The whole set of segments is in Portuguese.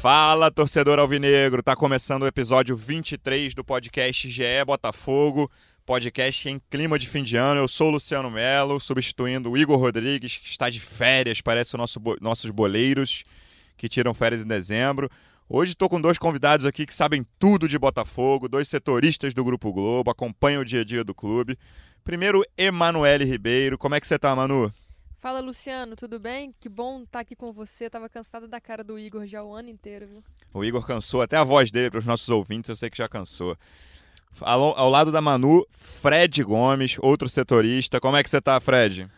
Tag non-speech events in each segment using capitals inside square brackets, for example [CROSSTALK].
Fala, torcedor alvinegro! Tá começando o episódio 23 do podcast GE Botafogo, podcast em clima de fim de ano. Eu sou o Luciano Melo, substituindo o Igor Rodrigues, que está de férias, parece o nosso, nossos boleiros que tiram férias em dezembro. Hoje estou com dois convidados aqui que sabem tudo de Botafogo, dois setoristas do Grupo Globo, acompanham o dia a dia do clube. Primeiro, Emanuele Ribeiro. Como é que você tá, Manu? Fala, Luciano, tudo bem? Que bom estar aqui com você. Tava cansada da cara do Igor já o ano inteiro, viu? O Igor cansou, até a voz dele para os nossos ouvintes, eu sei que já cansou. Ao, ao, lado da Manu, Fred Gomes, outro setorista. Como é que você tá, Fred?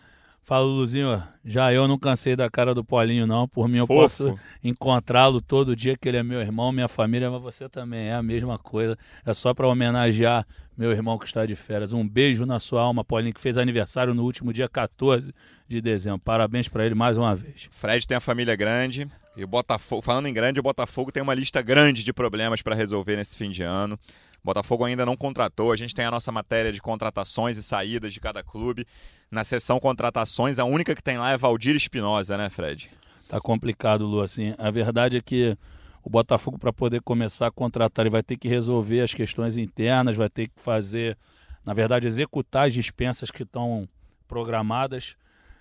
Fala, Luzinho. Já eu não cansei da cara do Paulinho, não. Por mim, eu Fofo. posso encontrá-lo todo dia, que ele é meu irmão, minha família, mas você também é a mesma coisa. É só para homenagear meu irmão que está de férias. Um beijo na sua alma, Paulinho, que fez aniversário no último dia 14 de dezembro. Parabéns para ele mais uma vez. Fred tem a família grande. E o Botafogo, falando em grande, o Botafogo tem uma lista grande de problemas para resolver nesse fim de ano. Botafogo ainda não contratou. A gente tem a nossa matéria de contratações e saídas de cada clube. Na seção contratações, a única que tem lá é Valdir Espinosa, né, Fred? Tá complicado, Lu. Assim, a verdade é que o Botafogo, para poder começar a contratar, ele vai ter que resolver as questões internas, vai ter que fazer, na verdade, executar as dispensas que estão programadas,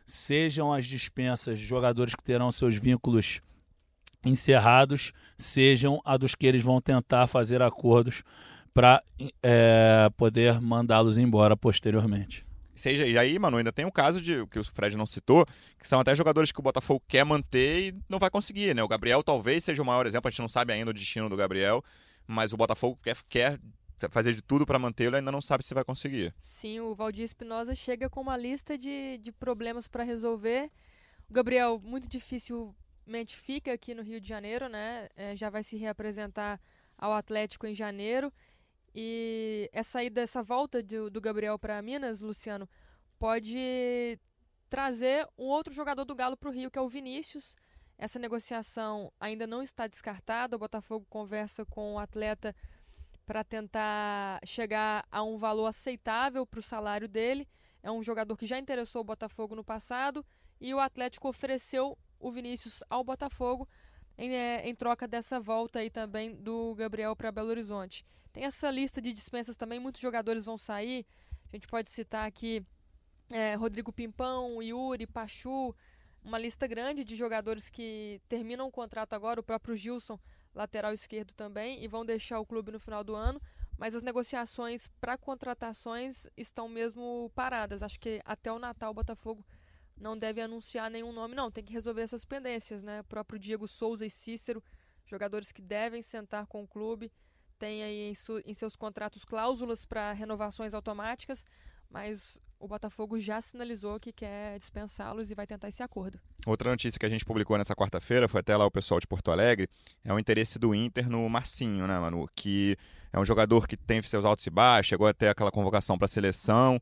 sejam as dispensas de jogadores que terão seus vínculos encerrados, sejam a dos que eles vão tentar fazer acordos para é, poder mandá-los embora posteriormente. Seja, e aí, mano, ainda tem o caso de que o Fred não citou, que são até jogadores que o Botafogo quer manter e não vai conseguir, né? O Gabriel talvez seja o maior exemplo, a gente não sabe ainda o destino do Gabriel, mas o Botafogo quer, quer fazer de tudo para mantê-lo e ainda não sabe se vai conseguir. Sim, o Valdir Espinosa chega com uma lista de, de problemas para resolver. O Gabriel, muito dificilmente fica aqui no Rio de Janeiro, né? É, já vai se reapresentar ao Atlético em janeiro. E essa ida, essa volta do, do Gabriel para Minas, Luciano, pode trazer um outro jogador do Galo para o Rio, que é o Vinícius. Essa negociação ainda não está descartada. O Botafogo conversa com o atleta para tentar chegar a um valor aceitável para o salário dele. É um jogador que já interessou o Botafogo no passado e o Atlético ofereceu o Vinícius ao Botafogo em, é, em troca dessa volta aí também do Gabriel para Belo Horizonte. Tem essa lista de dispensas também, muitos jogadores vão sair. A gente pode citar aqui é, Rodrigo Pimpão, Yuri, Pachu, uma lista grande de jogadores que terminam o contrato agora, o próprio Gilson, lateral esquerdo também, e vão deixar o clube no final do ano. Mas as negociações para contratações estão mesmo paradas. Acho que até o Natal o Botafogo não deve anunciar nenhum nome, não. Tem que resolver essas pendências, né? O próprio Diego Souza e Cícero, jogadores que devem sentar com o clube tem aí em, em seus contratos cláusulas para renovações automáticas, mas o Botafogo já sinalizou que quer dispensá-los e vai tentar esse acordo. Outra notícia que a gente publicou nessa quarta-feira, foi até lá o pessoal de Porto Alegre, é o interesse do Inter no Marcinho, né, Manu? Que é um jogador que tem seus altos e baixos, chegou até aquela convocação para a seleção.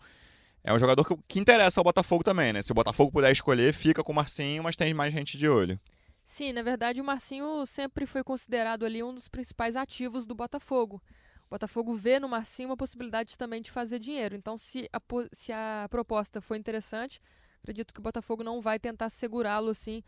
É um jogador que, que interessa ao Botafogo também, né? Se o Botafogo puder escolher, fica com o Marcinho, mas tem mais gente de olho. Sim, na verdade o Marcinho sempre foi considerado ali um dos principais ativos do Botafogo. O Botafogo vê no Marcinho uma possibilidade também de fazer dinheiro. Então, se a, se a proposta for interessante, acredito que o Botafogo não vai tentar segurá-lo assim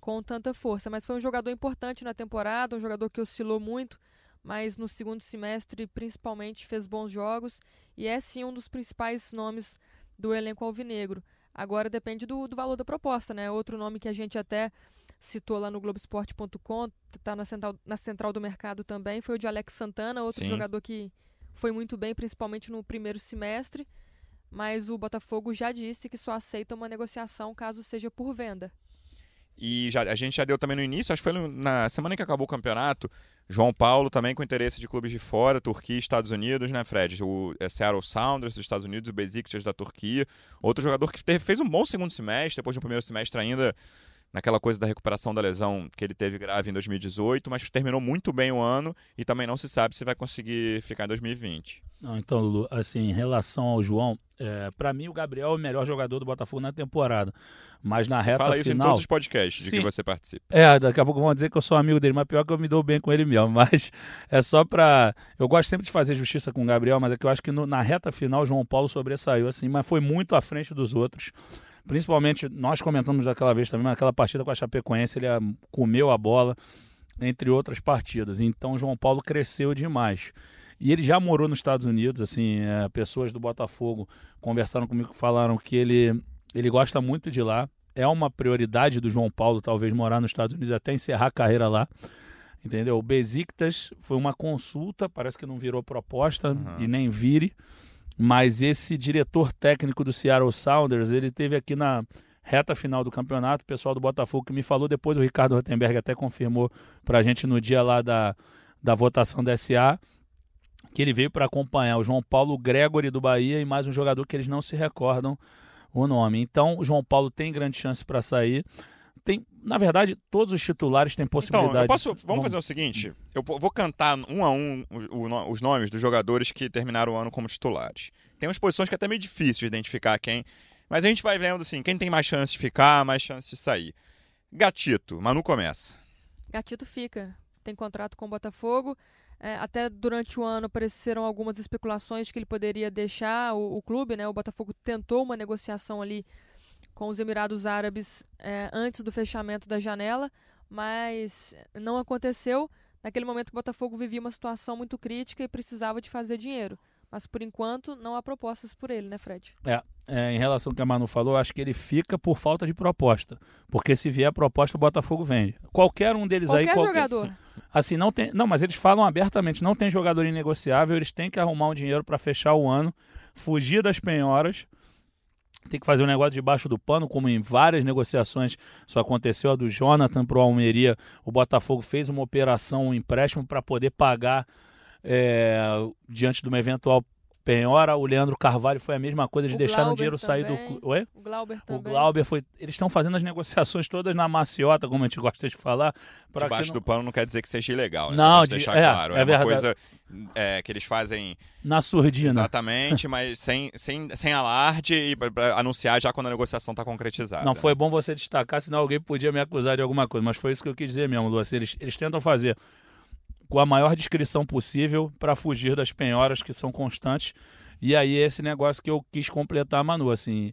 com tanta força. Mas foi um jogador importante na temporada, um jogador que oscilou muito, mas no segundo semestre principalmente fez bons jogos e é sim um dos principais nomes do elenco alvinegro. Agora depende do, do valor da proposta, né? Outro nome que a gente até citou lá no Globoesporte.com, está na central, na central do mercado também, foi o de Alex Santana, outro Sim. jogador que foi muito bem, principalmente no primeiro semestre. Mas o Botafogo já disse que só aceita uma negociação caso seja por venda. E já, a gente já deu também no início, acho que foi na semana que acabou o campeonato, João Paulo também com interesse de clubes de fora, Turquia e Estados Unidos, né, Fred? O é, Seattle Sounders dos Estados Unidos, o Besiktas da Turquia. Outro jogador que teve, fez um bom segundo semestre, depois de um primeiro semestre ainda naquela coisa da recuperação da lesão que ele teve grave em 2018, mas terminou muito bem o ano e também não se sabe se vai conseguir ficar em 2020. Não, então, Lulu, assim, em relação ao João, é, para mim o Gabriel é o melhor jogador do Botafogo na temporada. Mas na reta Fala isso final. em todos os podcasts Sim. de que você participa. É, daqui a pouco vão dizer que eu sou amigo dele, mas pior que eu me dou bem com ele mesmo. [LAUGHS] Mas é só pra. Eu gosto sempre de fazer justiça com o Gabriel, mas é que eu acho que no- na reta final o João Paulo sobressaiu, assim, mas foi muito à frente dos outros. Principalmente, nós comentamos daquela vez também, naquela partida com a Chapecoense, ele ah, comeu a bola, entre outras partidas. Então João Paulo cresceu demais. E ele já morou nos Estados Unidos, assim, é, pessoas do Botafogo conversaram comigo, falaram que ele, ele gosta muito de lá. É uma prioridade do João Paulo, talvez, morar nos Estados Unidos até encerrar a carreira lá. Entendeu? O Besiktas foi uma consulta, parece que não virou proposta Uhum. e nem vire. Mas esse diretor técnico do Seattle Sounders, ele teve aqui na reta final do campeonato, o pessoal do Botafogo que me falou, depois o Ricardo Rotenberg até confirmou pra gente no dia lá da, da votação da SA, que ele veio para acompanhar o João Paulo Gregory do Bahia e mais um jogador que eles não se recordam o nome. Então, o João Paulo tem grande chance para sair. Tem, na verdade, todos os titulares têm possibilidade. Então, eu posso, vamos, Vamos- fazer o seguinte: eu po- vou cantar um a um os nomes dos jogadores que terminaram o ano como titulares. Tem umas posições que é até meio difícil de identificar quem, mas a gente vai vendo assim, quem tem mais chance de ficar, mais chance de sair. Gatito, Manu começa. Gatito fica. Tem contrato com o Botafogo. É, até durante o ano apareceram algumas especulações de que ele poderia deixar o, o clube, né? O Botafogo tentou uma negociação ali com os Emirados Árabes é, antes do fechamento da janela, mas não aconteceu. Naquele momento o Botafogo vivia uma situação muito crítica e precisava de fazer dinheiro. Mas por enquanto não há propostas por ele, né, Fred? É, em relação ao que a Manu falou, acho que ele fica por falta de proposta. Porque se vier proposta, o Botafogo vende. Qualquer um deles Qualquer aí. Qualquer... jogador. Assim, não tem. Não, mas eles falam abertamente, não tem jogador inegociável, eles têm que arrumar um dinheiro para fechar o ano, fugir das penhoras. Tem que fazer um negócio debaixo do pano, como em várias negociações isso aconteceu. A do Jonathan para o Almeria, o Botafogo fez uma operação, um empréstimo para poder pagar é, diante de uma eventual penhora. O Leandro Carvalho foi a mesma coisa, eles O deixaram o dinheiro sair do. também. clu- Oi? O Glauber O também. Glauber foi. Eles estão fazendo as negociações todas na maciota, como a gente gosta de falar. Debaixo não- do pano não quer dizer que seja ilegal, né? Não, de- deixar é, claro. é É, uma verdade. coisa é, que eles fazem Na surdina. exatamente, [LAUGHS] mas sem, sem, sem alarde e pra, pra anunciar já quando a negociação está concretizada. Não foi bom você destacar, senão alguém podia me acusar de alguma coisa. Mas foi isso que eu quis dizer mesmo, Lu. Assim, eles, eles tentam fazer com a maior descrição possível para fugir das penhoras que são constantes. E aí esse negócio que eu quis completar, Manu, assim,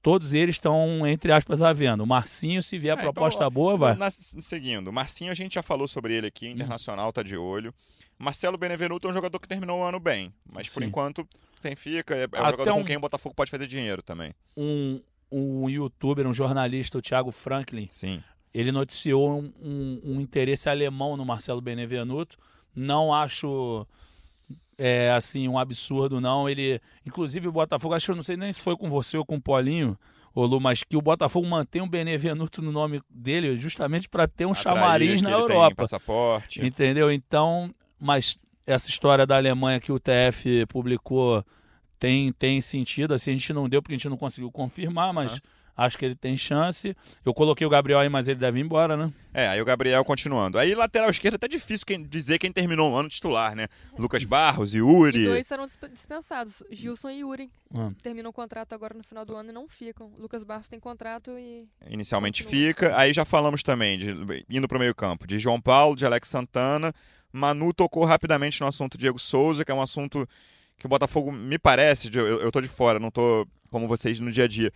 todos eles estão, entre aspas, à venda. O Marcinho, se vier É, então, proposta ó, boa, vai. Na- seguindo, Marcinho a gente já falou sobre ele aqui, Internacional tá de olho. Marcelo Benevenuto é um jogador que terminou o ano bem, mas por Sim. enquanto tem fica, é, é um jogador um- com quem o Botafogo pode fazer dinheiro também. Um, um youtuber, um jornalista, o Thiago Franklin, Sim. Ele noticiou um, um- um interesse alemão no Marcelo Benevenuto. Não acho é, assim um absurdo, não. Ele, inclusive, o Botafogo, acho que eu não sei nem se foi com você ou com o Paulinho, ô Lu, mas que o Botafogo mantém o Benevenuto no nome dele justamente para ter um Atrair chamariz na Europa. passaporte. Entendeu? Então, mas essa história da Alemanha que o TF publicou tem, tem sentido. Assim, a gente não deu porque a gente não conseguiu confirmar, mas acho que ele tem chance. Eu coloquei o Gabriel aí, mas ele deve ir embora, né? É, aí o Gabriel continuando. Aí lateral esquerdo é até difícil quem- dizer quem terminou o ano titular, né? Lucas Barros, E Yuri. dois serão disp- dispensados. Gilson e Yuri. Ah. Terminam o contrato agora no final do ano e não ficam. Lucas Barros tem contrato e. Inicialmente fica. Aí já falamos também, de, indo pro meio campo, de João Paulo, de Alex Santana. Manu tocou rapidamente no assunto Diego Souza, que é um assunto que o Botafogo me parece, de- eu, eu tô de fora, não tô como vocês no dia a dia.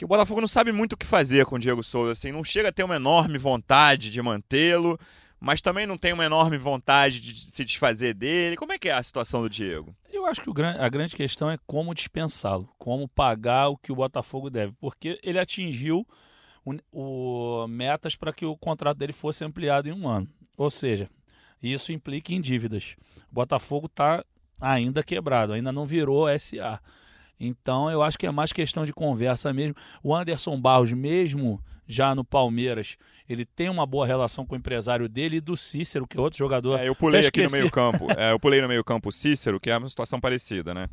Que o Botafogo não sabe muito o que fazer com o Diego Souza, assim, não chega a ter uma enorme vontade de mantê-lo, mas também não tem uma enorme vontade de se desfazer dele. Como é que é a situação do Diego? Eu acho que a grande questão é como dispensá-lo, como pagar o que o Botafogo deve, porque ele atingiu o, o- metas para que o contrato dele fosse ampliado em um ano. Ou seja, isso implica em dívidas. O Botafogo está ainda quebrado, ainda não virou SA. Então eu acho que é mais questão de conversa mesmo. O Anderson Barros, mesmo já no Palmeiras, ele tem uma boa relação com o empresário dele e do Cícero, que é outro jogador. É, eu pulei aqui no esqueci. meio campo. [LAUGHS] É, eu pulei no meio campo o Cícero, que é uma situação parecida, né?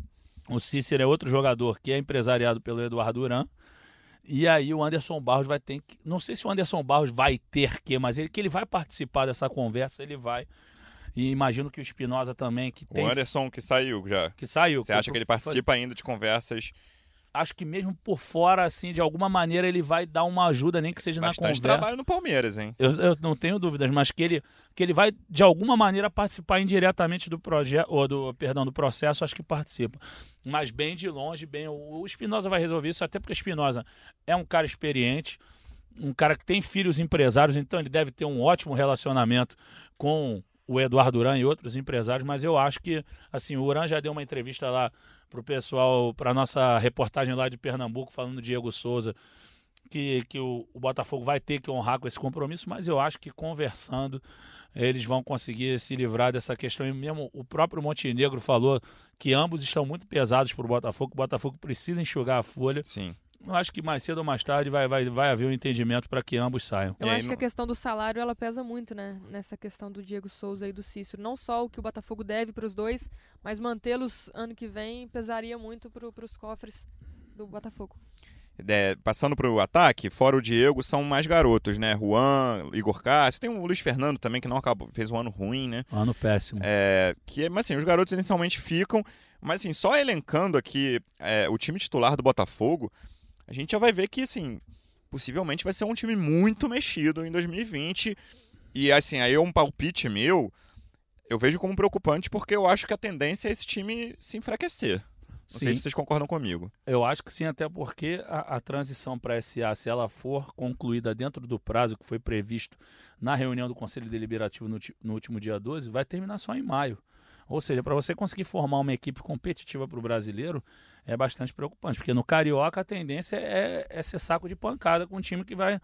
O Cícero é outro jogador que é empresariado pelo Eduardo Duran. E aí o Anderson Barros vai ter que. Não sei se o Anderson Barros vai ter que, mas ele que ele vai participar dessa conversa, ele vai. E imagino que o Espinosa também, que tem. O Anderson que saiu já. Que saiu. Você acha que ele participa ainda de conversas acho que mesmo por fora, assim, de alguma maneira ele vai dar uma ajuda, nem que seja Bastante na conversa. trabalho no Palmeiras, hein? Eu, eu, não tenho dúvidas, mas que ele, que ele vai, de alguma maneira, participar indiretamente do projeto, ou do, perdão, do processo, acho que participa. Mas bem de longe, bem. O Espinosa vai resolver isso, até porque o Espinosa é um cara experiente, um cara que tem filhos empresários, então ele deve ter um ótimo relacionamento com o Eduardo Uran e outros empresários, mas eu acho que, assim, o Uran já deu uma entrevista lá para o pessoal, para nossa reportagem lá de Pernambuco, falando do Diego Souza, que, que o, o, Botafogo vai ter que honrar com esse compromisso, mas eu acho que conversando eles vão conseguir se livrar dessa questão. E mesmo o próprio Montenegro falou que ambos estão muito pesados para o Botafogo, o Botafogo precisa enxugar a folha. Sim. Eu acho que mais cedo ou mais tarde vai, vai, vai haver um entendimento para que ambos saiam. Eu acho que a questão do salário ela pesa muito, né? Nessa questão do Diego Souza e do Cícero. Não só o que o Botafogo deve para os dois, mas mantê-los ano que vem pesaria muito para os cofres do Botafogo. É, passando para o ataque, fora o Diego, são mais garotos, né? Juan, Igor Cássio, tem o Luiz Fernando também, que não acabou, fez um ano ruim, né? Um ano péssimo. É, que, mas assim, os garotos inicialmente ficam, mas assim, só elencando aqui é, o time titular do Botafogo, a gente já vai ver que, assim, possivelmente vai ser um time muito mexido em 2020. E, assim, aí é um palpite meu, eu vejo como preocupante porque eu acho que a tendência é esse time se enfraquecer. Não sim. sei se vocês concordam comigo. Eu acho que sim, até porque a, a transição para a SA, se ela for concluída dentro do prazo que foi previsto na reunião do Conselho Deliberativo no, no último dia 12, vai terminar só em maio. Ou seja, para você conseguir formar uma equipe competitiva para o brasileiro é bastante preocupante, porque no Carioca a tendência é, é ser saco de pancada com um time que vai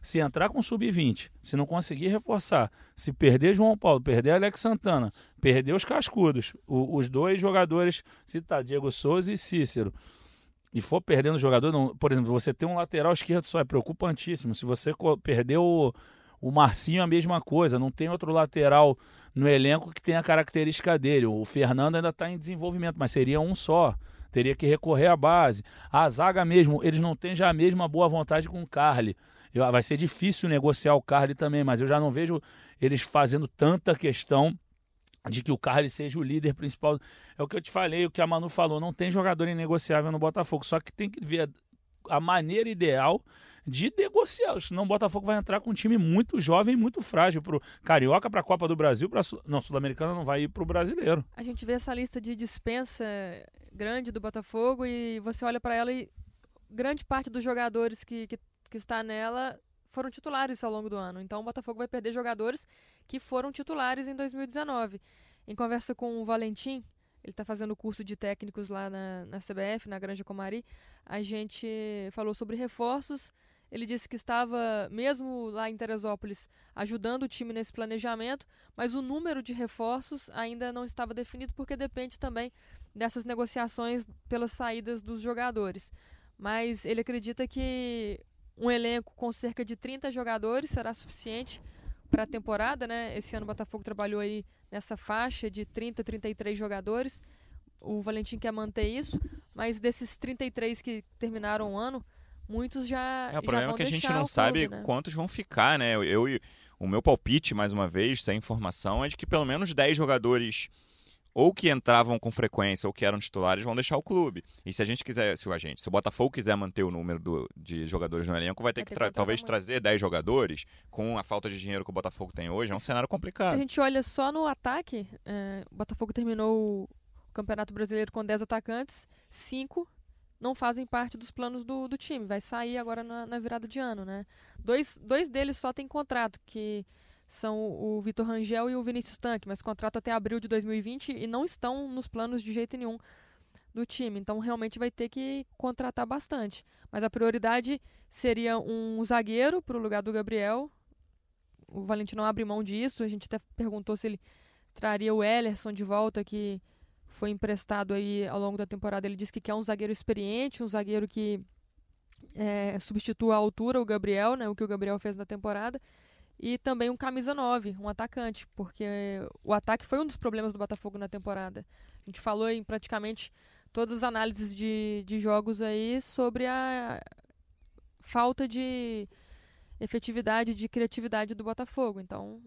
se entrar com sub-20, se não conseguir reforçar, se perder João Paulo, perder Alex Santana, perder os cascudos, o, os dois jogadores, se tá Diego Souza e Cícero, e for perdendo jogador, não, por exemplo, você tem um lateral esquerdo só, é preocupantíssimo. Se você perder o, o Marcinho, a mesma coisa, não tem outro lateral no elenco que tenha a característica dele. O Fernando ainda está em desenvolvimento, mas seria um só. Teria que recorrer à base. A zaga mesmo, eles não têm já a mesma boa vontade com o Carly. Eu, vai ser difícil negociar o Carly também, mas eu já não vejo eles fazendo tanta questão de que o Carly seja o líder principal. É o que eu te falei, o que a Manu falou, não tem jogador inegociável no Botafogo, só que tem que ver a maneira ideal de negociar. Senão o Botafogo vai entrar com um time muito jovem, muito frágil para o Carioca, para a Copa do Brasil, para não Sul-Americana não vai ir para o brasileiro. A gente vê essa lista de dispensa grande do Botafogo e você olha para ela e grande parte dos jogadores que, que, que está nela foram titulares ao longo do ano. Então o Botafogo vai perder jogadores que foram titulares em 2019. Em conversa com o Valentim, ele está fazendo o curso de técnicos lá na, na CBF, na Granja Comari, a gente falou sobre reforços ele disse que estava, mesmo lá em Teresópolis, ajudando o time nesse planejamento, mas o número de reforços ainda não estava definido, porque depende também dessas negociações pelas saídas dos jogadores. Mas ele acredita que um elenco com cerca de 30 jogadores será suficiente para a temporada, né? Esse ano o Botafogo trabalhou aí nessa faixa de 30, 33 jogadores. O Valentim quer manter isso, mas desses 33 que terminaram o ano, muitos já. É, o problema é que a gente não clube, sabe né? quantos vão ficar, né? Eu, eu, o meu palpite, mais uma vez, sem informação, é de que pelo menos 10 jogadores ou que entravam com frequência ou que eram titulares vão deixar o clube. E se a gente quiser, se o agente, se o Botafogo quiser manter o número do, de jogadores no elenco, vai ter vai que, ter tra talvez trazer 10 jogadores com a falta de dinheiro que o Botafogo tem hoje. É um cenário complicado. Se a gente olha só no ataque, é, o Botafogo terminou o Campeonato Brasileiro com 10 atacantes, 5 não fazem parte dos planos do, do time. Vai sair agora na, na, virada de ano, né? Dois, dois deles só têm contrato, que são o Vitor Rangel e o Vinícius Tanque, mas contrato até abril de 2020 e não estão nos planos de jeito nenhum do time. Então realmente vai ter que contratar bastante. Mas a prioridade seria um zagueiro para o lugar do Gabriel. O Valentino abre mão disso. A gente até perguntou se ele traria o Ellerson de volta, que foi emprestado aí ao longo da temporada. Ele disse que quer um zagueiro experiente, um zagueiro que é, substitua a altura, o Gabriel, né, o que o Gabriel fez na temporada. E também um camisa 9, um atacante, porque o ataque foi um dos problemas do Botafogo na temporada. A gente falou em praticamente todas as análises de, de jogos aí sobre a, falta de efetividade, de criatividade do Botafogo. Então,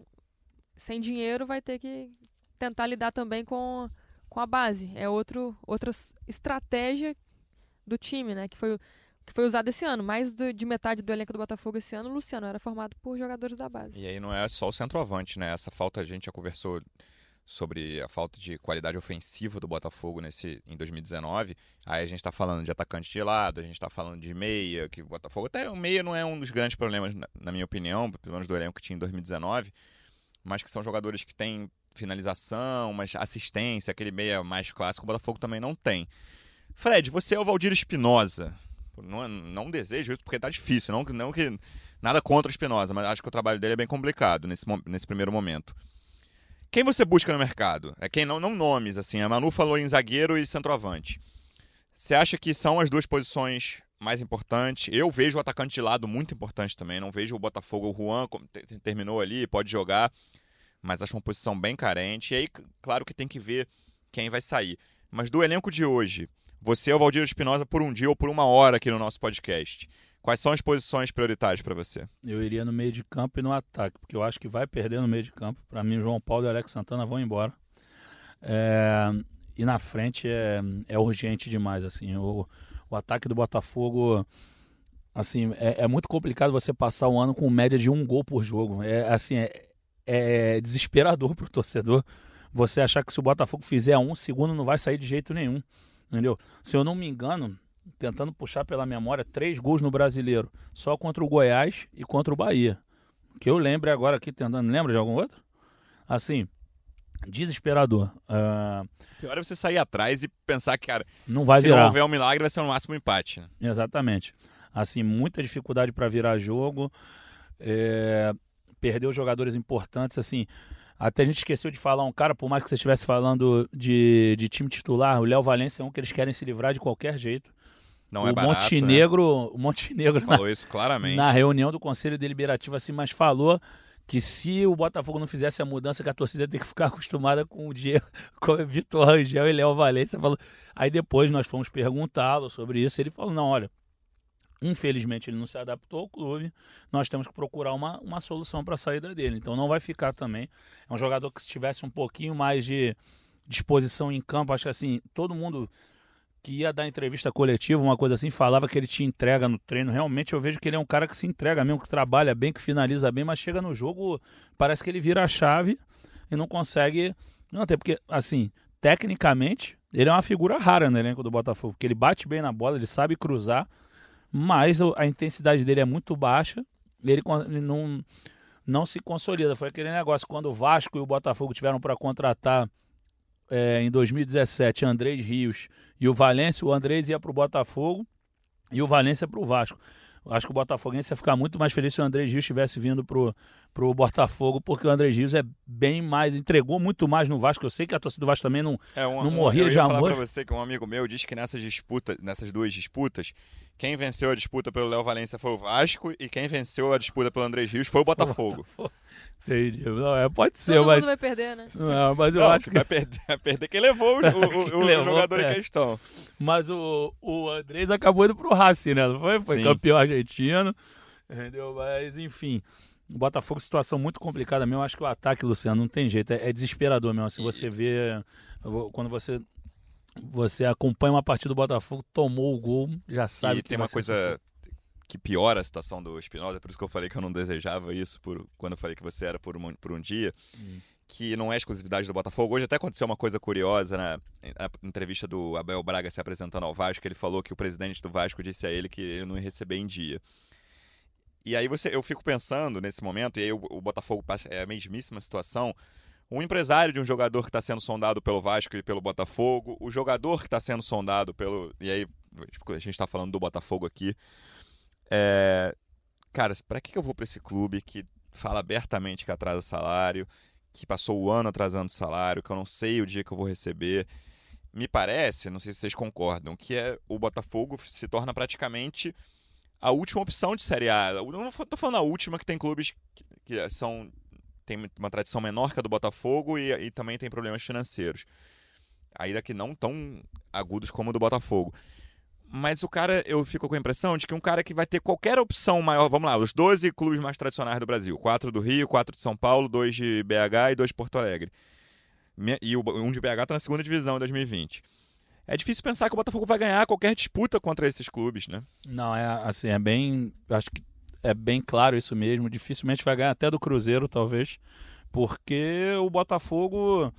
sem dinheiro, vai ter que tentar lidar também com, com a base. É outro, outra estratégia do time, né? Que foi, que foi usada esse ano. Mais do, de metade do elenco do Botafogo esse ano, o Luciano era formado por jogadores da base. E aí não é só o centroavante, né? Essa falta a gente já conversou sobre a falta de qualidade ofensiva do Botafogo nesse em 2019. Aí a gente está falando de atacante de lado, a gente está falando de meia, que o Botafogo até o meia não é um dos grandes problemas na, na minha opinião, pelo menos do elenco que tinha em 2019, mas que são jogadores que têm finalização, mas assistência, aquele meia mais clássico, o Botafogo também não tem. Fred, você é o Valdir Espinosa. Não, não desejo isso porque tá difícil, não, não que nada contra o Espinosa, mas acho que o trabalho dele é bem complicado nesse, nesse primeiro momento. Quem você busca no mercado? É quem não, não nomes, assim. A Manu falou em zagueiro e centroavante. Você acha que são as duas posições mais importantes? Eu vejo o atacante de lado muito importante também. Não vejo o Botafogo, o Juan terminou ali, pode jogar, mas acho uma posição bem carente. E aí, claro que tem que ver quem vai sair. Mas do elenco de hoje, você é o Valdir Espinosa por um dia ou por uma hora aqui no nosso podcast. Quais são as posições prioritárias para você? Eu iria no meio de campo e no ataque, porque eu acho que vai perder no meio de campo. Para mim, João Paulo e Alex Santana vão embora. É... E na frente é, é urgente demais. assim. O, o ataque do Botafogo assim é, é, muito complicado você passar um ano com média de um gol por jogo. É assim é, é desesperador para o torcedor. Você achar que se o Botafogo fizer um segundo não vai sair de jeito nenhum, entendeu? Se eu não me engano, tentando puxar pela memória, três gols no brasileiro, só contra o Goiás e contra o Bahia. Que eu lembre agora aqui, tentando. Lembra de algum outro? Assim, desesperador. Uh... Pior é você sair atrás e pensar que, cara, não vai se virar. não houver um milagre, vai ser no máximo um empate. Né? Exatamente. Assim, muita dificuldade para virar jogo. É... Perdeu jogadores importantes, assim. Até a gente esqueceu de falar um cara, por mais que você estivesse falando de, de time titular, o Léo Valência é um que eles querem se livrar de qualquer jeito. Não o é barato, Montenegro, né? o Montenegro falou na, isso claramente. Na reunião do Conselho Deliberativo assim, mas falou que se o Botafogo não fizesse a mudança, que a torcida tem que ficar [LAUGHS] acostumada com o Diego, com o Vitor Rangel e Léo Valência. Falou. Aí depois nós fomos perguntá-lo sobre isso. Ele falou: não, olha, infelizmente ele não se adaptou ao clube, nós temos que procurar uma, uma solução para a saída dele. Então não vai ficar também. É um jogador que se tivesse um pouquinho mais de disposição em campo, acho que assim, todo mundo que ia dar entrevista coletiva, uma coisa assim, falava que ele te entrega no treino. Realmente eu vejo que ele é um cara que se entrega mesmo, que trabalha bem, que finaliza bem, mas chega no jogo, parece que ele vira a chave e não consegue. Não, até porque, assim, tecnicamente, ele é uma figura rara no elenco do Botafogo, porque ele bate bem na bola, ele sabe cruzar, mas a intensidade dele é muito baixa, ele não, não se consolida. Foi aquele negócio, quando o Vasco e o Botafogo tiveram para contratar é, em 2017 Andrés Rios e o Valência, o Andrés ia para o Botafogo e o Valência para o Vasco. Acho que o Botafoguense ia ficar muito mais feliz se o André Rios tivesse vindo pro, pro Botafogo, porque o André Rios é bem mais, entregou muito mais no Vasco. Eu sei que a torcida do Vasco também não, é um, não morria um, eu de amor. Eu falar pra você que um amigo meu disse que nessas disputas, nessas duas disputas, quem venceu a disputa pelo Léo Valência foi o Vasco e quem venceu a disputa pelo André Rios foi o Botafogo. Entendi. Não, é, pode ser, Todo mas. mundo vai perder, né? Não, mas eu não, acho que. Vai perder, vai perder quem levou [LAUGHS] o, o, o levou, jogador é. em questão. Mas o, o Andrés acabou indo pro Racing, né? Não foi? Foi Sim. campeão argentino. Entendeu? Mas, enfim. O Botafogo, situação muito complicada mesmo. Eu acho que o ataque, Luciano, não tem jeito. É, é desesperador mesmo. Se e... você vê. Quando você você acompanha uma partida do Botafogo, tomou o gol, já sabe e que tem uma coisa que piora a situação do Espinosa, por isso que eu falei que eu não desejava isso por, quando eu falei que você era por um, por um dia, hum. que não é exclusividade do Botafogo. Hoje até aconteceu uma coisa curiosa na, na, entrevista do Abel Braga se apresentando ao Vasco, ele falou que o presidente do Vasco disse a ele que ele não ia receber em dia. E aí você, eu fico pensando nesse momento, e aí o, o Botafogo passa, é a mesmíssima situação, um empresário de um jogador que está sendo sondado pelo Vasco e pelo Botafogo, o jogador que está sendo sondado pelo. E aí, a gente está falando do Botafogo aqui. É, cara, para que eu vou para esse clube que fala abertamente que atrasa salário, que passou o ano atrasando salário, que eu não sei o dia que eu vou receber? Me parece, não sei se vocês concordam, que é o Botafogo se torna praticamente a última opção de Série A. Eu não estou falando a última, que tem clubes que, que são tem uma tradição menor que a do Botafogo e, e também tem problemas financeiros. Ainda que não tão agudos como o do Botafogo. mas o cara, eu fico com a impressão de que um cara que vai ter qualquer opção maior, vamos lá, os 12 clubes mais tradicionais do Brasil, quatro do Rio, quatro de São Paulo, dois de BH e dois de Porto Alegre. E um de BH está na segunda divisão em 2020. É difícil pensar que o Botafogo vai ganhar qualquer disputa contra esses clubes, né? Não, é assim, é bem, acho que é bem claro isso mesmo, dificilmente vai ganhar até do Cruzeiro, talvez, porque o Botafogo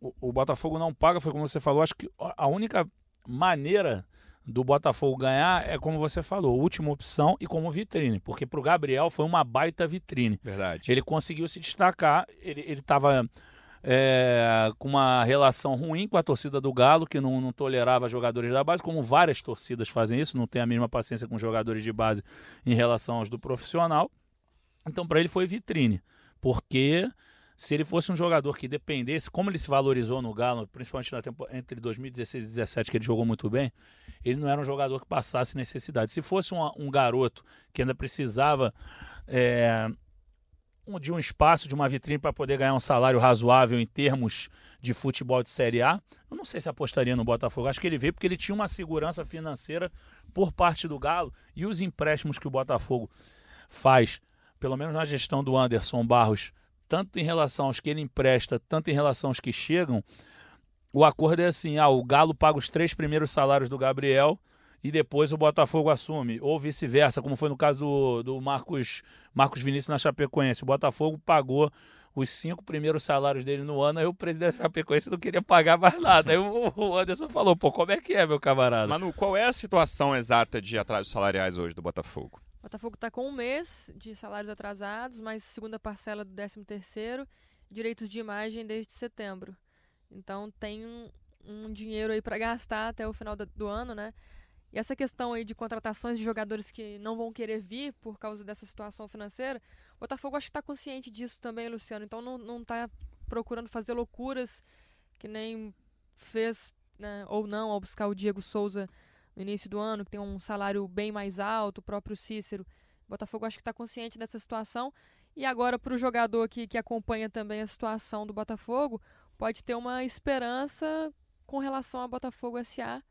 o, o Botafogo não paga, foi como você falou, acho que a única maneira do Botafogo ganhar é como você falou, última opção e como vitrine, porque para o Gabriel foi uma baita vitrine. Verdade. Ele conseguiu se destacar, ele estava é, com uma relação ruim com a torcida do Galo, que não, não, tolerava jogadores da base, como várias torcidas fazem isso, não tem a mesma paciência com jogadores de base em relação aos do profissional. Então, para ele foi vitrine, porque se ele fosse um jogador que dependesse, como ele se valorizou no Galo, principalmente na tempo, entre 2016 e 2017, que ele jogou muito bem, ele não era um jogador que passasse necessidade. Se fosse um, um garoto que ainda precisava é, de um espaço, de uma vitrine para poder ganhar um salário razoável em termos de futebol de Série A, eu não sei se apostaria no Botafogo. Acho que ele veio porque ele tinha uma segurança financeira por parte do Galo e os empréstimos que o Botafogo faz, pelo menos na gestão do Anderson Barros, tanto em relação aos que ele empresta, tanto em relação aos que chegam, o acordo é assim: ah, o Galo paga os três primeiros salários do Gabriel e depois o Botafogo assume, ou vice-versa, como foi no caso do, do Marcos, Marcos Vinícius na Chapecoense. O Botafogo pagou os cinco primeiros salários dele no ano, aí o presidente da Chapecoense não queria pagar mais nada. Aí o, Anderson falou, pô, como é que é, meu camarada? Manu, qual é a situação exata de atrasos salariais hoje do Botafogo? Botafogo está com um mês de salários atrasados, mais segunda parcela do 13 terceiro, direitos de imagem desde setembro. Então tem um, um dinheiro aí para gastar até o final do, do ano, né? E essa questão aí de contratações de jogadores que não vão querer vir por causa dessa situação financeira, o Botafogo acho que está consciente disso também, Luciano. Então não, não tá procurando fazer loucuras que nem fez, né, ou não, ao buscar o Diego Souza no início do ano, que tem um salário bem mais alto, o próprio Cícero. O Botafogo acho que está consciente dessa situação. E agora, para o jogador aqui que acompanha também a situação do Botafogo, pode ter uma esperança com relação ao Botafogo SA,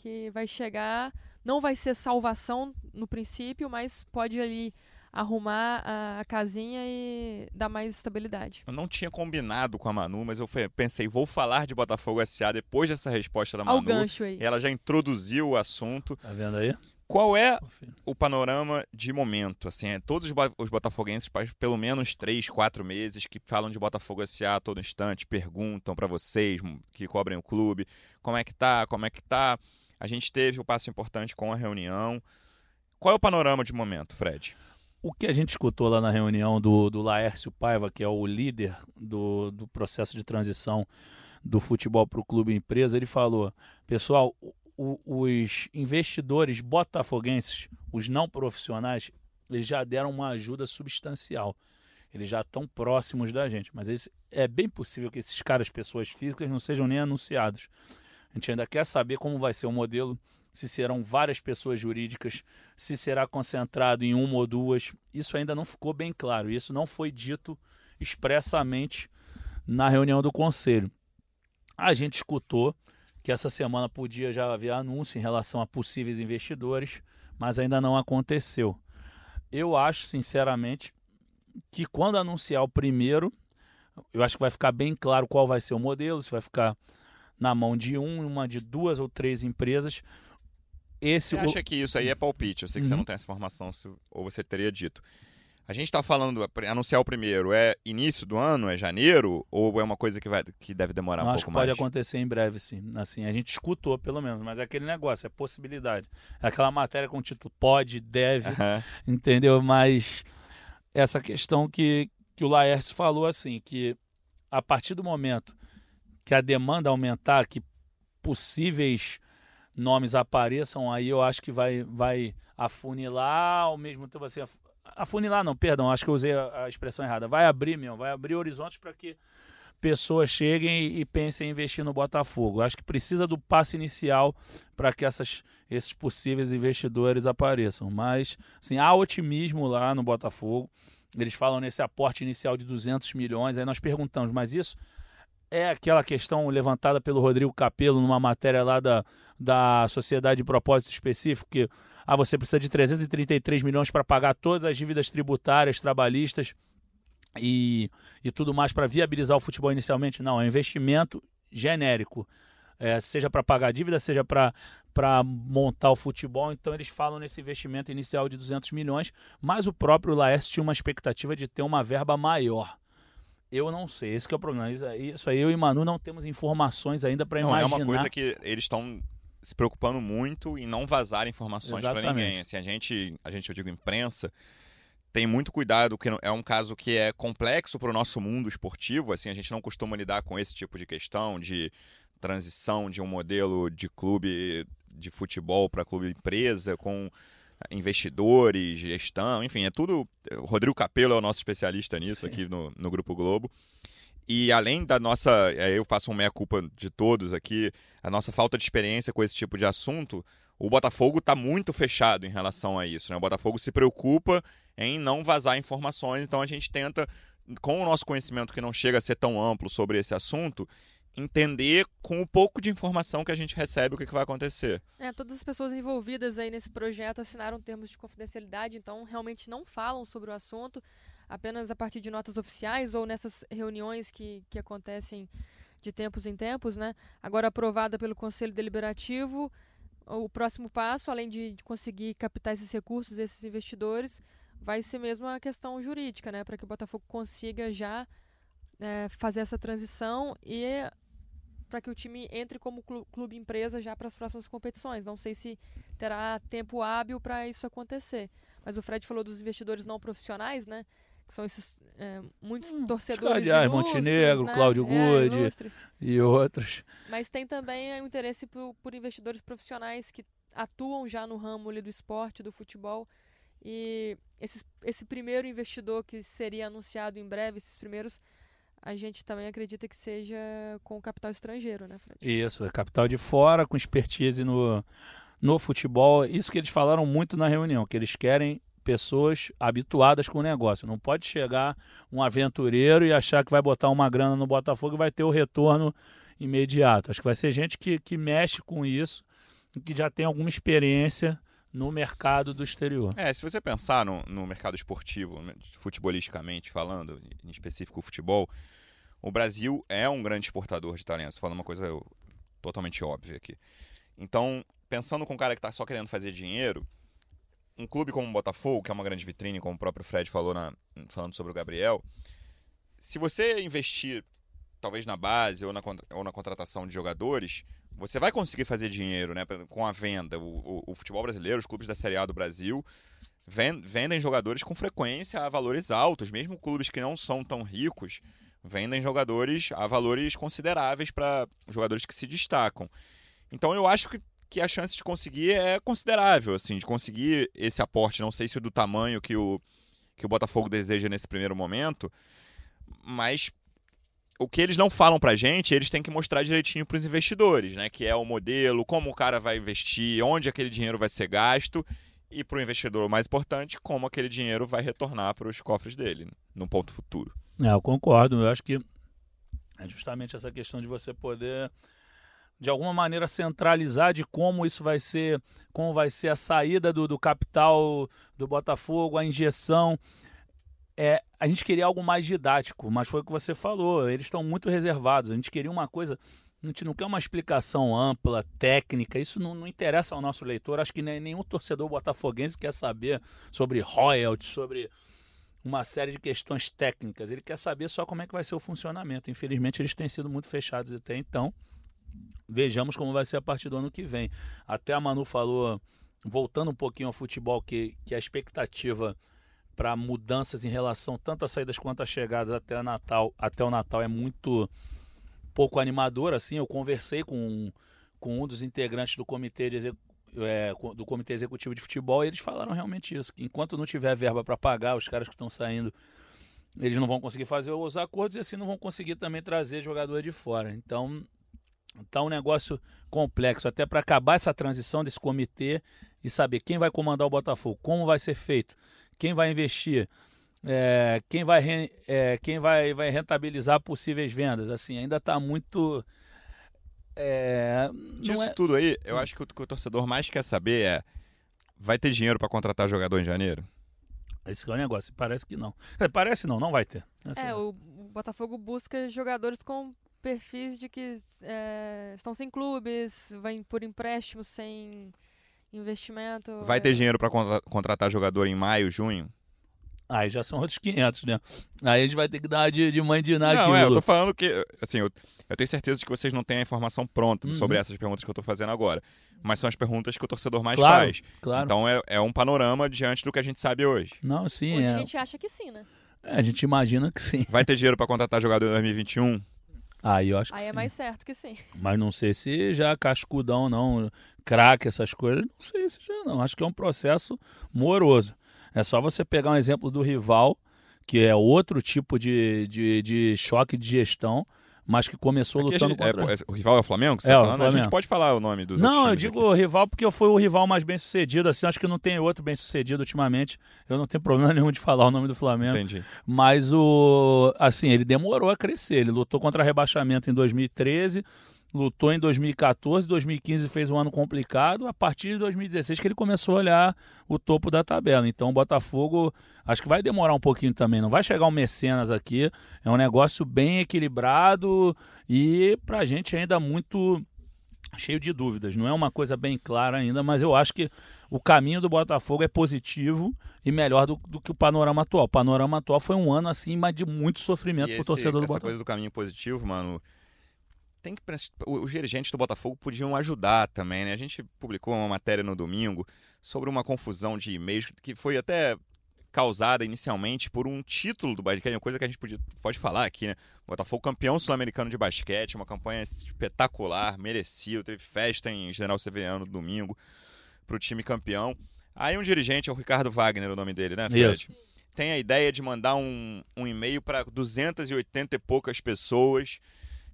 que vai chegar. Não vai ser salvação no princípio, mas pode ali arrumar a, a, casinha e dar mais estabilidade. Eu não tinha combinado com a Manu, mas eu pensei, vou falar de Botafogo SA depois dessa resposta da Manu. Olha o gancho aí. Ela já introduziu o assunto. Tá vendo aí? Qual é o panorama de momento? Assim, é, todos os botafoguenses, pelo menos três, quatro meses, que falam de Botafogo SA a todo instante, perguntam para vocês que cobrem o clube, como é que tá, como é que tá. A gente teve o passo importante com a reunião. Qual é o panorama de momento, Fred? O que a gente escutou lá na reunião do, do Laércio Paiva, que é o líder do, do processo de transição do futebol para o clube empresa, ele falou: pessoal, o, os investidores botafoguenses, os não profissionais, eles já deram uma ajuda substancial. Eles já estão próximos da gente, mas esse, é bem possível que esses caras, pessoas físicas, não sejam nem anunciados. A gente ainda quer saber como vai ser o modelo se serão várias pessoas jurídicas, se será concentrado em uma ou duas. Isso ainda não ficou bem claro. Isso não foi dito expressamente na reunião do conselho. A gente escutou que essa semana podia já haver anúncio em relação a possíveis investidores, mas ainda não aconteceu. Eu acho, sinceramente, que quando anunciar o primeiro, eu acho que vai ficar bem claro qual vai ser o modelo, se vai ficar na mão de um, uma de duas ou três empresas. Esse, você acha que isso aí é palpite? Eu sei que uhum. você não tem essa informação, ou você teria dito. A gente está falando, anunciar o primeiro, é início do ano, é janeiro, ou é uma coisa que, vai, que deve demorar não, um acho pouco que mais? Pode acontecer em breve, sim. Assim, a gente escutou, pelo menos, mas é aquele negócio, é possibilidade. É aquela matéria com o título pode, deve, uhum. entendeu? Mas essa questão que, que o Laércio falou, assim, que a partir do momento que a demanda aumentar, que possíveis nomes apareçam aí, eu acho que vai, vai afunilar ao mesmo tempo assim. Afunilar não, perdão, acho que eu usei a, expressão errada. Vai abrir, meu, vai abrir horizontes para que pessoas cheguem e, e, pensem em investir no Botafogo. Acho que precisa do passo inicial para que essas, esses possíveis investidores apareçam. Mas, assim, há otimismo lá no Botafogo. Eles falam nesse aporte inicial de 200 milhões. Aí nós perguntamos, mas isso é aquela questão levantada pelo Rodrigo Capello numa matéria lá da, da Sociedade de Propósito Específico, que ah, você precisa de 333 milhões para pagar todas as dívidas tributárias, trabalhistas e, e tudo mais para viabilizar o futebol inicialmente. Não, é um investimento genérico. É, seja para pagar dívida, seja para montar o futebol. Então eles falam nesse investimento inicial de 200 milhões, mas o próprio Laércio tinha uma expectativa de ter uma verba maior. Eu não sei, esse é o problema. Isso aí eu e Manu não temos informações ainda para imaginar. É uma coisa que eles estão se preocupando muito em não vazar informações para ninguém. Assim, a gente, a gente, eu digo imprensa, tem muito cuidado, que é um caso que é complexo para o nosso mundo esportivo. Assim, a gente não costuma lidar com esse tipo de questão de transição de um modelo de clube de futebol para clube empresa, com investidores, gestão, enfim, é tudo. O Rodrigo Capello é o nosso especialista nisso Sim. aqui no, no Grupo Globo. E além da nossa, eu faço um meia-culpa de todos aqui, a nossa falta de experiência com esse tipo de assunto, o Botafogo está muito fechado em relação a isso. Né? O Botafogo se preocupa em não vazar informações, então a gente tenta, com o nosso conhecimento que não chega a ser tão amplo sobre esse assunto, entender com o pouco de informação que a gente recebe o que, que vai acontecer. É, todas as pessoas envolvidas aí nesse projeto assinaram termos de confidencialidade, então realmente não falam sobre o assunto, apenas a partir de notas oficiais ou nessas reuniões que, que acontecem de tempos em tempos, né? Agora aprovada pelo Conselho Deliberativo, o próximo passo, além de, conseguir captar esses recursos, esses investidores, vai ser mesmo a questão jurídica, né? Para que o Botafogo consiga já é, fazer essa transição e para que o time entre como clube empresa já para as próximas competições. Não sei se terá tempo hábil para isso acontecer. Mas o Fred falou dos investidores não profissionais, né? Que são esses é, muitos hum, torcedores. Aliás, Montenegro, né? Cláudio é, Good e outros. Mas tem também o interesse por, por, investidores profissionais que atuam já no ramo ali, do esporte, do futebol. E esses, esse primeiro investidor que seria anunciado em breve, esses primeiros a gente também acredita que seja com capital estrangeiro, né, Fred? Isso, é capital de fora, com expertise no, no futebol. Isso que eles falaram muito na reunião, que eles querem pessoas habituadas com o negócio. Não pode chegar um aventureiro e achar que vai botar uma grana no Botafogo e vai ter o retorno imediato. Acho que vai ser gente que, que mexe com isso, que já tem alguma experiência no mercado do exterior. É, se você pensar no, no mercado esportivo, né, futebolisticamente falando, em específico o futebol, o Brasil é um grande exportador de talentos, falando uma coisa totalmente óbvia aqui. Então, pensando com um cara que está só querendo fazer dinheiro, um clube como o Botafogo, que é uma grande vitrine, como o próprio Fred falou na, falando sobre o Gabriel, se você investir talvez na base ou na, ou na contratação de jogadores, você vai conseguir fazer dinheiro né, com a venda. O, o, o futebol brasileiro, os clubes da Série A do Brasil, vendem jogadores com frequência a valores altos, mesmo clubes que não são tão ricos vendem jogadores a valores consideráveis para jogadores que se destacam. Então eu acho que, que a chance de conseguir é considerável, assim, de conseguir esse aporte. Não sei se do tamanho que o, que o Botafogo deseja nesse primeiro momento, mas o que eles não falam pra gente, eles têm que mostrar direitinho para os investidores, né? Que é o modelo, como o cara vai investir, onde aquele dinheiro vai ser gasto e para o investidor, mais importante, como aquele dinheiro vai retornar para os cofres dele no ponto futuro. É, eu concordo. Eu acho que é justamente essa questão de você poder de alguma maneira centralizar de como isso vai ser, como vai ser a saída do, do capital do Botafogo, a injeção é, a gente queria algo mais didático, mas foi o que você falou, eles estão muito reservados. A gente queria uma coisa, a gente não quer uma explicação ampla, técnica, isso não, não interessa ao nosso leitor. Acho que nem, nenhum torcedor botafoguense quer saber sobre royalties, sobre uma série de questões técnicas. Ele quer saber só como é que vai ser o funcionamento. Infelizmente, eles têm sido muito fechados até então. Vejamos como vai ser a partir do ano que vem. Até a Manu falou, voltando um pouquinho ao futebol, que, que a expectativa para mudanças em relação tanto às saídas quanto às chegadas até, Natal, até o Natal é muito pouco animador. Assim, eu conversei com, com um dos integrantes do comitê, de é, do comitê Executivo de Futebol e eles falaram realmente isso. Enquanto não tiver verba para pagar os caras que estão saindo, eles não vão conseguir fazer os acordos e assim não vão conseguir também trazer jogador de fora. Então, Tá um negócio complexo, até para acabar essa transição desse comitê e saber quem vai comandar o Botafogo, como vai ser feito, quem vai investir. é, quem vai, é, quem vai, vai rentabilizar possíveis vendas. Assim, ainda está muito. É, Disso é- tudo aí, eu acho que o que o torcedor mais quer saber é: vai ter dinheiro pra contratar jogador em janeiro? Esse é o negócio. Parece que não. É, Parece não, não vai ter. Essa É, o, o Botafogo busca jogadores com perfis de que é, estão sem clubes, vai por empréstimo, sem investimento. Vai é. ter dinheiro pra contra- contratar jogador em maio, junho? Aí já são outros 500, né? Aí a gente vai ter que dar uma de, de mandinar Não, aquilo. é, eu tô falando que, assim, eu, eu tenho certeza de que vocês não têm a informação pronta Uhum. sobre essas perguntas que eu tô fazendo agora. Mas são as perguntas que o torcedor mais Claro, faz. Claro. Então é, é um panorama diante do que a gente sabe hoje. não, sim. Hoje É, a gente acha que sim, né? é, a gente imagina que sim. Vai ter dinheiro pra contratar jogador em 2021? Aí eu acho que Aí é sim. mais certo que sim. Mas não sei se já cascudão, não, craque, essas coisas. Não sei se já não. Acho que é um processo moroso. É só você pegar um exemplo do rival, que é outro tipo de, de, de choque de gestão, mas que começou Aqui a lutando gente- é, contra. é, o rival é o Flamengo? você É, tá o falando? A gente Flamengo. pode falar o nome dos Não, eu digo rival porque foi o rival mais bem sucedido, assim, acho que não tem outro bem sucedido ultimamente. Eu não tenho problema [LAUGHS] nenhum de falar o nome do Flamengo. aqui. Entendi. Mas o. Assim, ele demorou a crescer. Ele lutou contra rebaixamento em 2013, lutou em 2014, 2015 fez um ano complicado. A partir de 2016 que ele começou a olhar o topo da tabela. Então o Botafogo acho que vai demorar um pouquinho também. Não vai chegar um mecenas aqui. É um negócio bem equilibrado e pra gente ainda muito cheio de dúvidas. Não é uma coisa bem clara ainda, mas eu acho que o caminho do Botafogo é positivo e melhor do, do que o panorama atual. O panorama atual foi um ano assim, mas de muito sofrimento pro esse- torcedor do essa Botafogo. coisa do caminho positivo, mano. Tem que o- os dirigentes do Botafogo podiam ajudar também, né? A gente publicou uma matéria no domingo sobre uma confusão de e-mails que foi até causada inicialmente por um título do basquete, uma coisa que a gente podia, pode falar aqui, né? O Botafogo campeão sul-americano de basquete, uma campanha espetacular, merecia, teve festa em General Severiano no domingo pro time campeão. Aí um dirigente, é o Ricardo Wagner, o nome dele, né, Fred? Isso. Tem a ideia de mandar um, um e-mail para 280 e poucas pessoas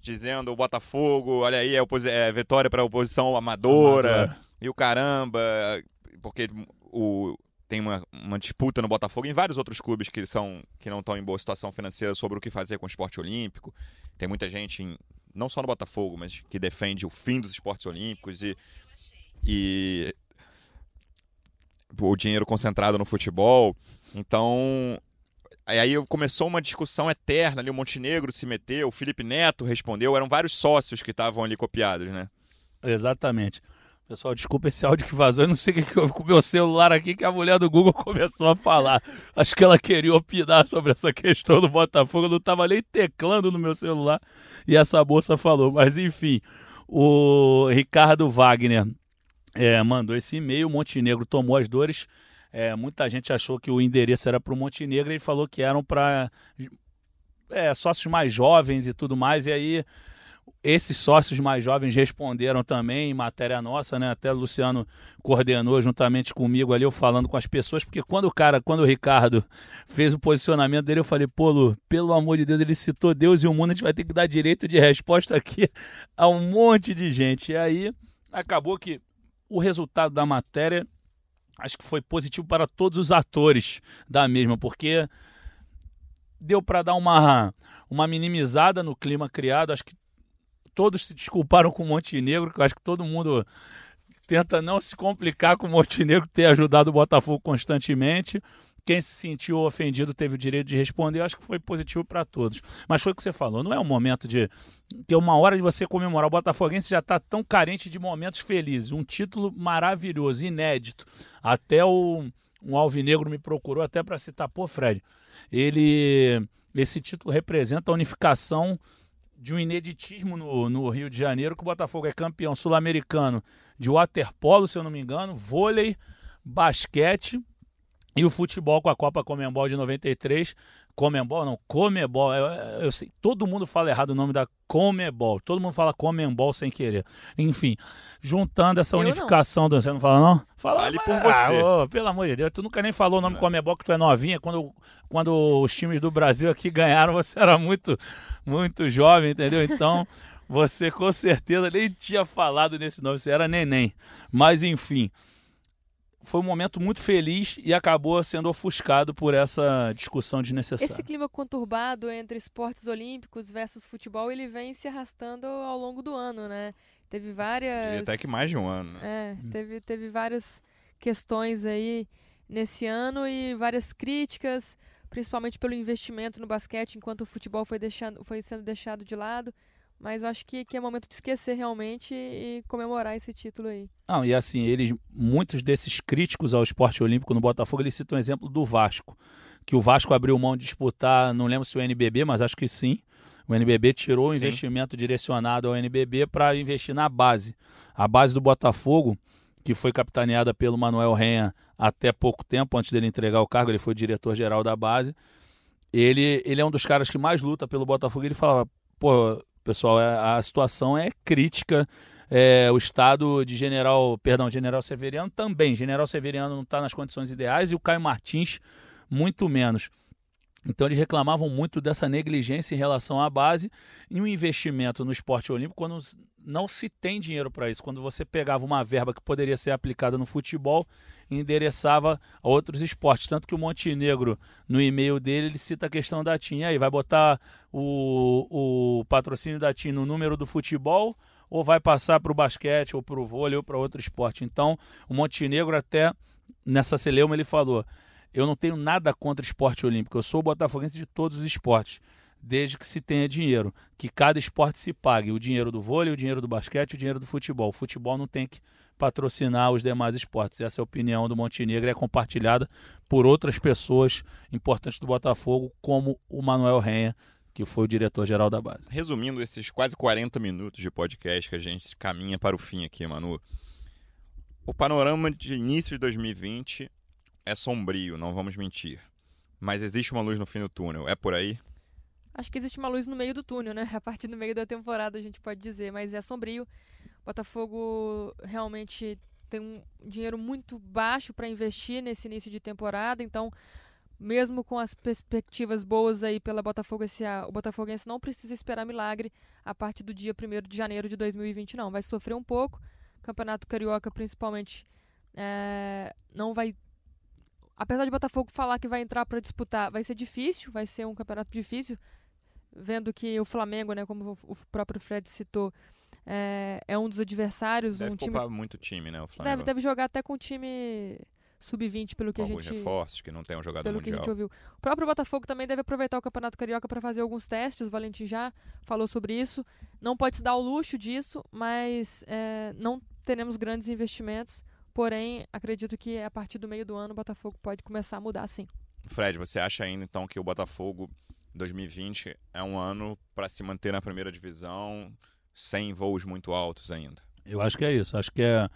dizendo o Botafogo, olha aí, é, é vitória para a oposição amadora, Amadora. e o caramba, porque o, tem uma, uma disputa no Botafogo e em vários outros clubes que, são, que não estão em boa situação financeira sobre o que fazer com o esporte olímpico. Tem muita gente, em- não só no Botafogo, mas que defende o fim dos esportes olímpicos e, e o dinheiro concentrado no futebol. Então, aí começou uma discussão eterna ali, o Montenegro se meteu, o Felipe Neto respondeu, eram vários sócios que estavam ali copiados, né? Exatamente. Pessoal, desculpa esse áudio que vazou. Eu não sei o que houve com o meu celular aqui, que a mulher do Google [LAUGHS] começou a falar. Acho que ela queria opinar sobre essa questão do Botafogo. Eu não estava nem teclando no meu celular e essa moça falou. Mas enfim, o Ricardo Wagner é, mandou esse e-mail. Montenegro tomou as dores. É, muita gente achou que o endereço era para o Montenegro. Ele falou que eram para é, sócios mais jovens e tudo mais. E aí esses sócios mais jovens responderam também em matéria nossa, né? Até o Luciano coordenou juntamente comigo ali, eu falando com as pessoas, porque quando o cara, quando o Ricardo fez o posicionamento dele, eu falei, pô, Lu, pelo amor de Deus, ele citou Deus e o mundo, a gente vai ter que dar direito de resposta aqui a um monte de gente. E aí acabou que o resultado da matéria acho que foi positivo para todos os atores da mesma, porque deu para dar uma, uma minimizada no clima criado, acho que todos se desculparam com o Montenegro, que eu acho que todo mundo tenta não se complicar com o Montenegro ter ajudado o Botafogo constantemente. Quem se sentiu ofendido teve o direito de responder, eu acho que foi positivo para todos. Mas foi o que você falou, não é um momento de. que é uma hora de você comemorar. O Botafoguense já está tão carente de momentos felizes. Um título maravilhoso, inédito. Até o um alvinegro me procurou até para citar, pô, Fred, ele. Esse título representa a unificação de um ineditismo no, no Rio de Janeiro, que o Botafogo é campeão sul-americano de waterpolo, se eu não me engano, vôlei, basquete e o futebol com a Copa Comembol de 93. Comembol, não, Comebol. Eu, eu sei, todo mundo fala errado o nome da Comebol. Todo mundo fala Comembol sem querer. Enfim, juntando essa Eu não. unificação. Do, você não fala, não? Fala, Fale mas- por você. Ah, ô, pelo amor de Deus, tu nunca nem falou o nome Não. Comebol, que tu é novinha. Quando, quando os times do Brasil aqui ganharam, você era muito, muito jovem, entendeu? Então, [LAUGHS] você com certeza nem tinha falado nesse nome, você era neném. Mas, enfim, foi um momento muito feliz e acabou sendo ofuscado por essa discussão desnecessária. Esse clima conturbado entre esportes olímpicos versus futebol, ele vem se arrastando ao longo do ano, né? Teve várias. Até que mais de um ano. Né? É, teve, teve várias questões aí nesse ano e várias críticas, principalmente pelo investimento no basquete, enquanto o futebol foi, deixando, foi sendo deixado de lado. Mas eu acho que, que é momento de esquecer realmente e comemorar esse título aí. Não, e assim, eles, muitos desses críticos ao esporte olímpico no Botafogo, eles citam o exemplo do Vasco. Que o Vasco abriu mão de disputar, não lembro se o NBB, mas acho que sim. O NBB tirou o sim. investimento direcionado ao NBB para investir na base. A base do Botafogo, que foi capitaneada pelo Manuel Renha até pouco tempo, antes dele entregar o cargo, ele foi diretor-geral da base. Ele, ele é um dos caras que mais luta pelo Botafogo. Ele falava, pô, pessoal, é, a situação é crítica. É, o estado de General, perdão, General Severiano também. General Severiano não está nas condições ideais e o Caio Martins muito menos. Então eles reclamavam muito dessa negligência em relação à base e o investimento no esporte olímpico quando não se tem dinheiro para isso. Quando você pegava uma verba que poderia ser aplicada no futebol e endereçava a outros esportes. Tanto que o Montenegro, no e-mail dele, ele cita a questão da TIM. E aí, vai botar o, o patrocínio da TIM no número do futebol ou vai passar para o basquete ou para o vôlei ou para outro esporte? Então, o Montenegro até nessa celeuma ele falou eu não tenho nada contra esporte olímpico. Eu sou botafoguense de todos os esportes, desde que se tenha dinheiro, que cada esporte se pague, o dinheiro do vôlei, o dinheiro do basquete, o dinheiro do futebol. O futebol não tem que patrocinar os demais esportes. Essa é a opinião do Montenegro é compartilhada por outras pessoas importantes do Botafogo, como o Manuel Renha, que foi o diretor-geral da base. Resumindo esses quase 40 minutos de podcast que a gente caminha para o fim aqui, Manu. O panorama de início de 2020 é sombrio, não vamos mentir. Mas existe uma luz no fim do túnel. É por aí? Acho que existe uma luz no meio do túnel, né? [LAUGHS] A partir do meio da temporada a gente pode dizer, mas é sombrio. Botafogo realmente tem um dinheiro muito baixo para investir nesse início de temporada, então mesmo com as perspectivas boas aí pela Botafogo SA, o Botafoguense não precisa esperar milagre a partir do dia 1 de janeiro de 2020, não. Vai sofrer um pouco. Campeonato Carioca, principalmente, é, não vai apesar de Botafogo falar que vai entrar para disputar, vai ser difícil, vai ser um campeonato difícil, vendo que o Flamengo, né, como o próprio Fred citou, é, é um dos adversários. Deve um time muito time, né, o Flamengo. Deve, deve jogar até com time sub-20, pelo que com a gente reforços que não tem um jogador pelo mundial. que a gente ouviu. O próprio Botafogo também deve aproveitar o Campeonato Carioca para fazer alguns testes. O Valentim já falou sobre isso. Não pode se dar o luxo disso, mas é, não teremos grandes investimentos. Porém, acredito que a partir do meio do ano o Botafogo pode começar a mudar sim. Fred, você acha ainda então que o Botafogo 2020 é um ano para se manter na primeira divisão sem voos muito altos ainda? Eu acho que é isso. Acho que é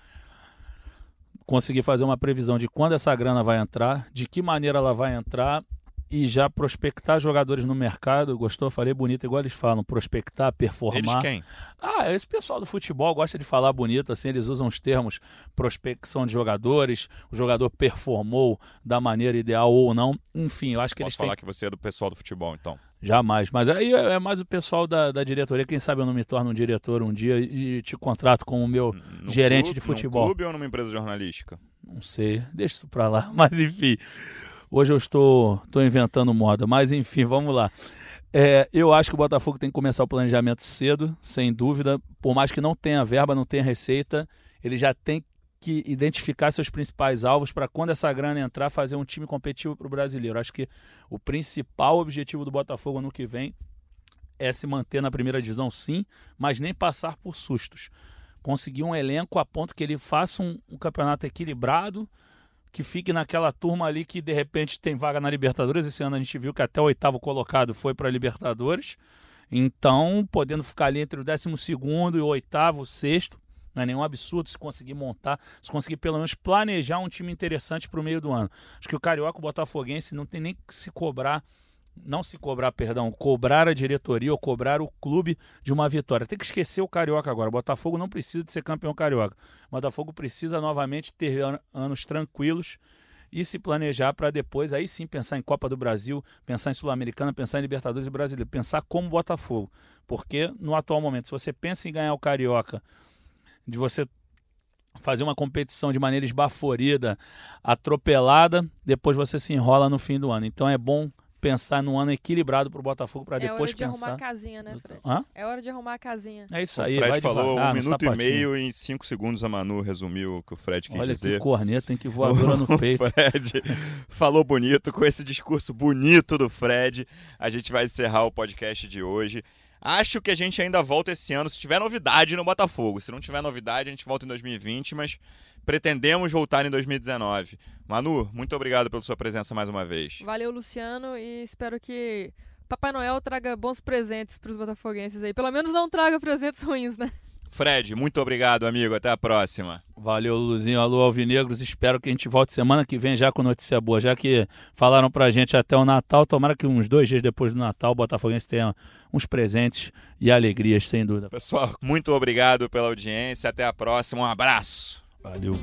conseguir fazer uma previsão de quando essa grana vai entrar, de que maneira ela vai entrar e já prospectar jogadores no mercado. Gostou? Falei bonito, igual eles falam, prospectar, performar. Eles quem? Ah, esse pessoal do futebol gosta de falar bonito, assim, eles usam os termos prospecção de jogadores, o jogador performou da maneira ideal ou não. Enfim, eu acho que Posso eles falar têm... que você é do pessoal do futebol, então. Jamais, mas aí é mais o pessoal da, da diretoria. Quem sabe eu não me torno um diretor um dia e te contrato como meu no gerente clube, de futebol. Num clube ou numa empresa jornalística? Não sei, deixa isso pra lá. [LAUGHS] Mas enfim, Hoje eu estou, estou inventando moda, mas enfim, [LAUGHS] vamos lá. É, eu acho que o Botafogo tem que começar o planejamento cedo, sem dúvida. Por mais que não tenha verba, não tenha receita, ele já tem que identificar seus principais alvos para quando essa grana entrar, fazer um time competitivo para o brasileiro. Acho que o principal objetivo do Botafogo no que vem é se manter na primeira divisão, sim, mas nem passar por sustos. Conseguir um elenco a ponto que ele faça um, um campeonato equilibrado que fique naquela turma ali que de repente tem vaga na Libertadores. Esse ano a gente viu que até o oitavo colocado foi para a Libertadores. Então, podendo ficar ali entre o décimo segundo e o oitavo, sexto, não é nenhum absurdo se conseguir montar, se conseguir pelo menos planejar um time interessante para o meio do ano. Acho que o Carioca, o Botafoguense, não tem nem que se cobrar não se cobrar, perdão, cobrar a diretoria ou cobrar o clube de uma vitória. Tem que esquecer o Carioca agora. O Botafogo não precisa de ser campeão carioca. O Botafogo precisa novamente ter an anos tranquilos e se planejar para depois aí sim pensar em Copa do Brasil, pensar em Sul-Americana, pensar em Libertadores e Brasileiro, pensar como Botafogo. Porque no atual momento, se você pensa em ganhar o Carioca, de você fazer uma competição de maneira esbaforida, atropelada, depois você se enrola no fim do ano. Então é bom pensar num ano equilibrado para o Botafogo para é depois hora de pensar. arrumar a casinha, né, Fred? Hã? É hora de arrumar a casinha. É isso O aí, Fred vai falou um minuto e meio em cinco segundos a Manu resumiu o que o Fred quis Olha dizer. que corneta, tem que voadora no [LAUGHS] O peito. Fred falou bonito, com esse discurso bonito do Fred. A gente vai encerrar o podcast de hoje. Acho que a gente ainda volta esse ano, se tiver novidade no Botafogo. Se não tiver novidade, a gente volta em 2020, mas pretendemos voltar em 2019. Manu, muito obrigado pela sua presença mais uma vez. Valeu, Luciano, e espero que Papai Noel traga bons presentes para os botafoguenses aí. Pelo menos não traga presentes ruins, né? Fred, muito obrigado, amigo. Até a próxima. Valeu, Luzinho. Alô, Alvinegros. Espero que a gente volte semana que vem já com notícia boa. Já que falaram pra gente até o Natal, tomara que uns dois dias depois do Natal o Botafoguense tenha uns presentes e alegrias, sem dúvida. Pessoal, muito obrigado pela audiência. Até a próxima. Um abraço. Valeu.